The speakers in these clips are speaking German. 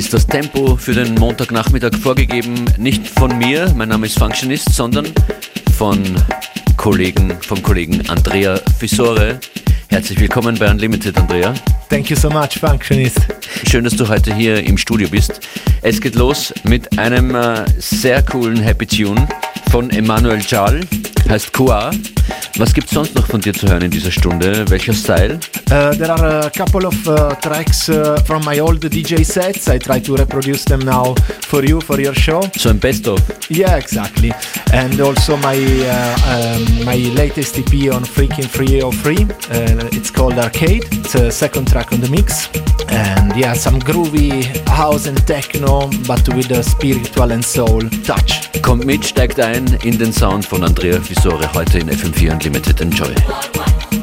Ist das Tempo für den Montagnachmittag vorgegeben, nicht von mir, mein Name ist Functionist, sondern von Kollegen, vom Kollegen Andrea Fisore. Herzlich willkommen bei Unlimited, Andrea. Thank you so much, Functionist. Schön, dass du heute hier im Studio bist. Es geht los mit einem äh, sehr coolen Happy Tune von Emmanuel Jal, heißt Kua. Was gibt es sonst noch von dir zu hören in dieser Stunde? Welcher Style? Uh, there are a couple of uh, tracks uh, from my old DJ sets. I try to reproduce them now for you, for your show. So ein Best-of? Yeah, exactly. And also my uh, um, my latest EP on Freaking Free or Free. Uh, it's called Arcade. It's a second track on the mix. And yeah, some groovy house and techno, but with a spiritual and soul touch. Kommt mit, steigt ein in den Sound von Andrea Fisore heute in FM4 Unlimited. Enjoy.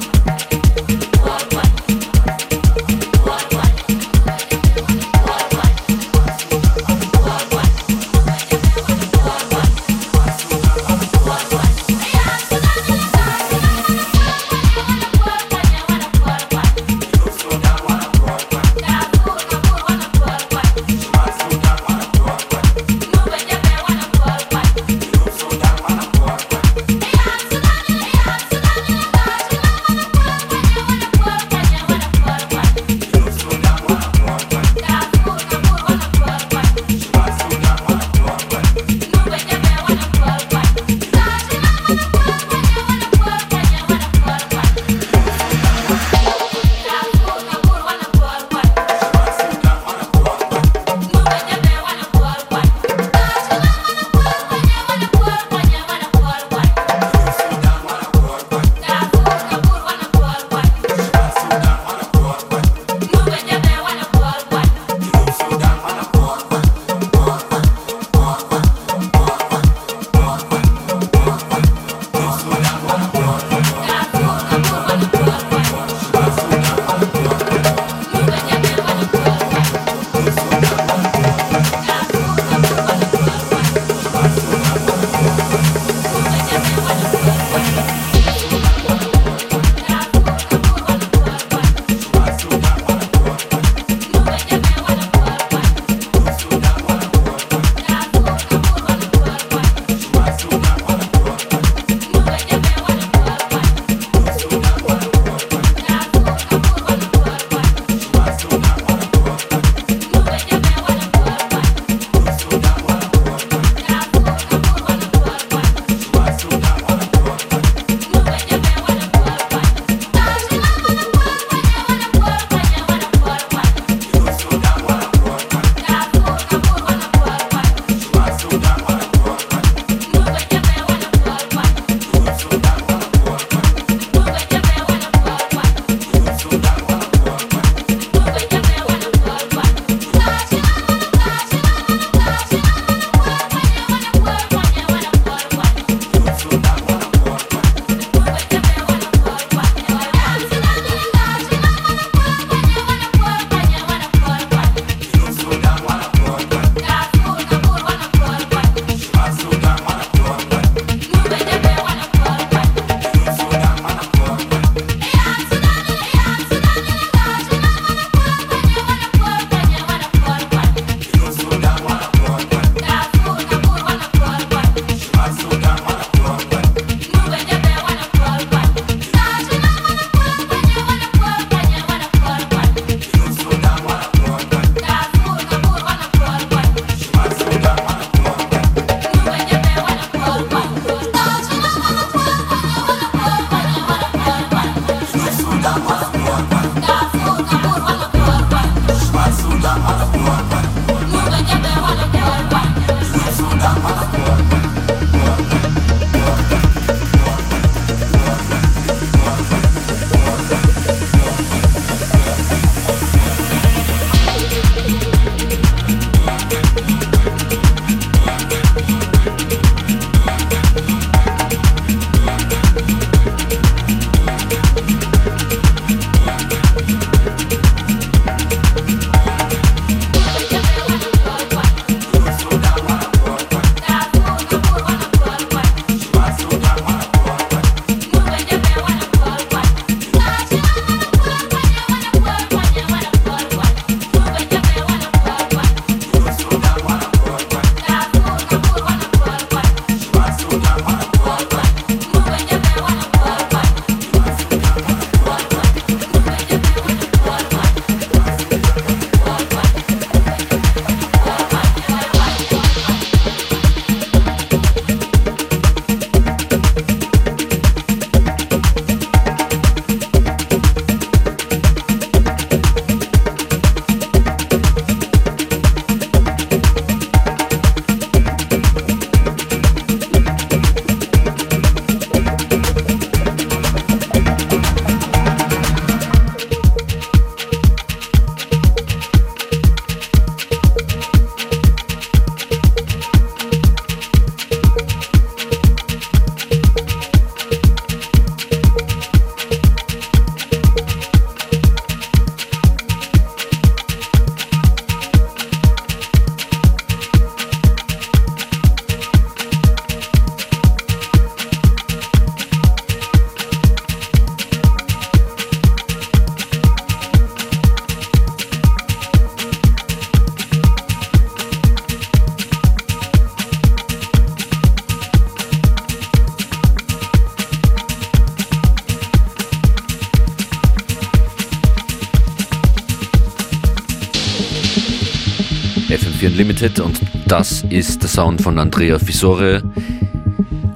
Ist der Sound von Andrea Fisore.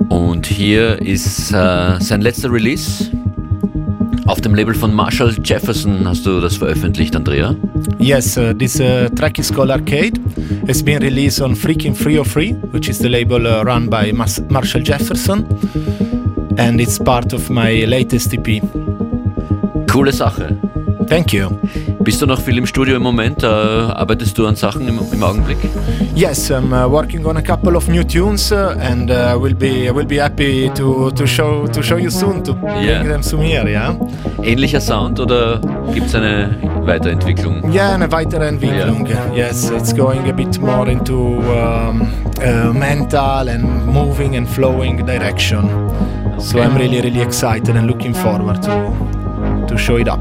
Und hier ist äh, sein letzter Release. Auf dem Label von Marshall Jefferson hast du das veröffentlicht, Andrea? Yes, uh, this uh, track is called Arcade. It's been released on Freaking Free or Free, which is the label uh, run by Mas Marshall Jefferson. And it's part of my latest EP. Coole Sache. Thank you. Bist du noch viel im Studio im Moment? Äh, arbeitest du an Sachen im, im Augenblick? Yes, I'm uh, working on a couple of new tunes uh, and uh, we'll be we'll be happy to, to show to show you soon to Yeah. bring them some here, yeah. Ähnlicher Sound oder gibt es eine Weiterentwicklung? Yeah, eine weitere Entwicklung. Yes, it's going a bit more into um, uh, mental and moving and flowing direction. So Okay. I'm really really excited and looking forward to to show it up.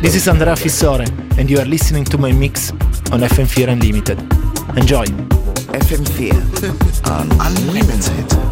This is Andrea Fissore, and you are listening to my mix on FM4 Unlimited. Enjoy! FM4 Unlimited.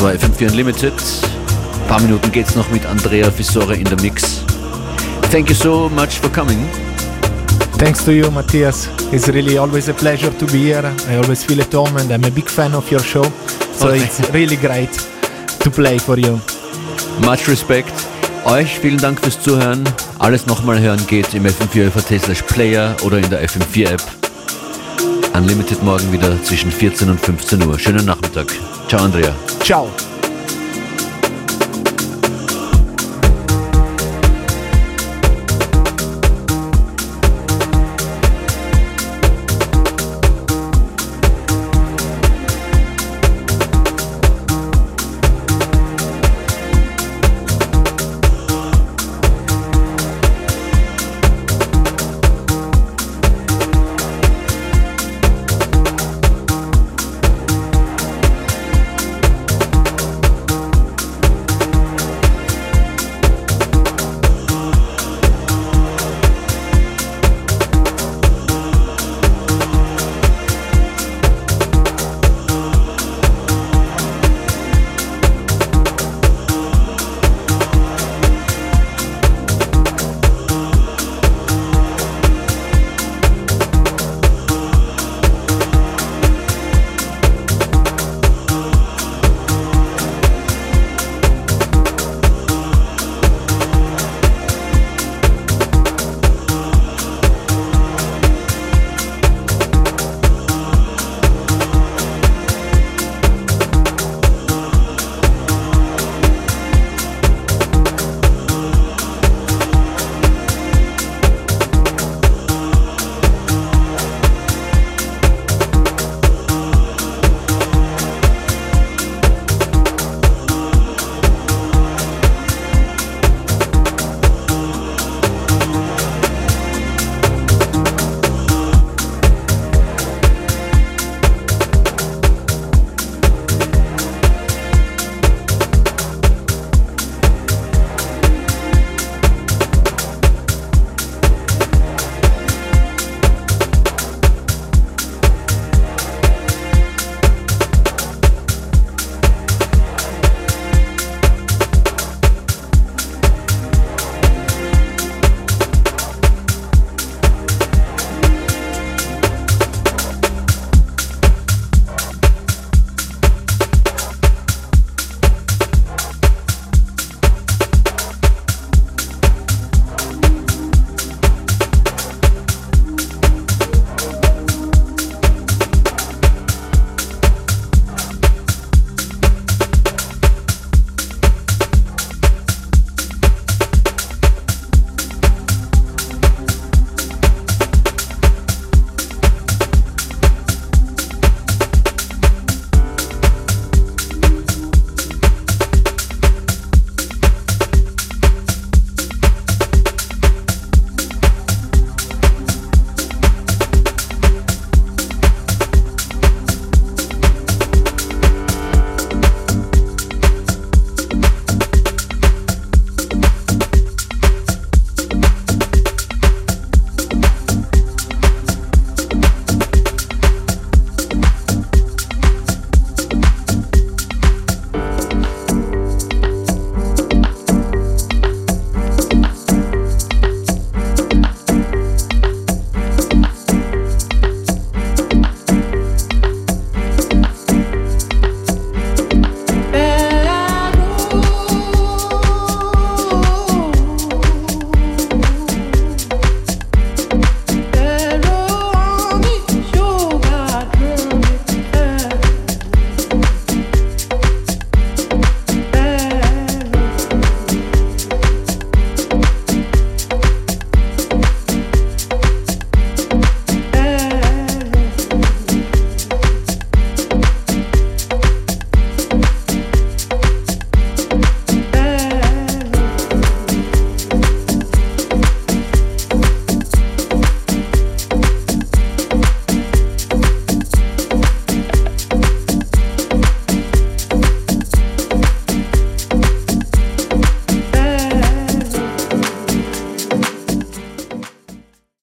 Das war FM4 Unlimited. Ein paar Minuten geht's noch mit Andrea Fissore in der Mix. Thank you so much for coming. Thanks to you, Matthias. It's really always a pleasure to be here. I always feel at home and I'm a big fan of your show. So Okay. it's really great to play for you. Much respect. Euch vielen Dank fürs Zuhören. Alles nochmal hören geht im FM4 FAT slash Player oder in der FM4 App. Unlimited morgen wieder zwischen 14 und 15 Uhr. Schönen Nachmittag. Ciao, Andrea. Ciao.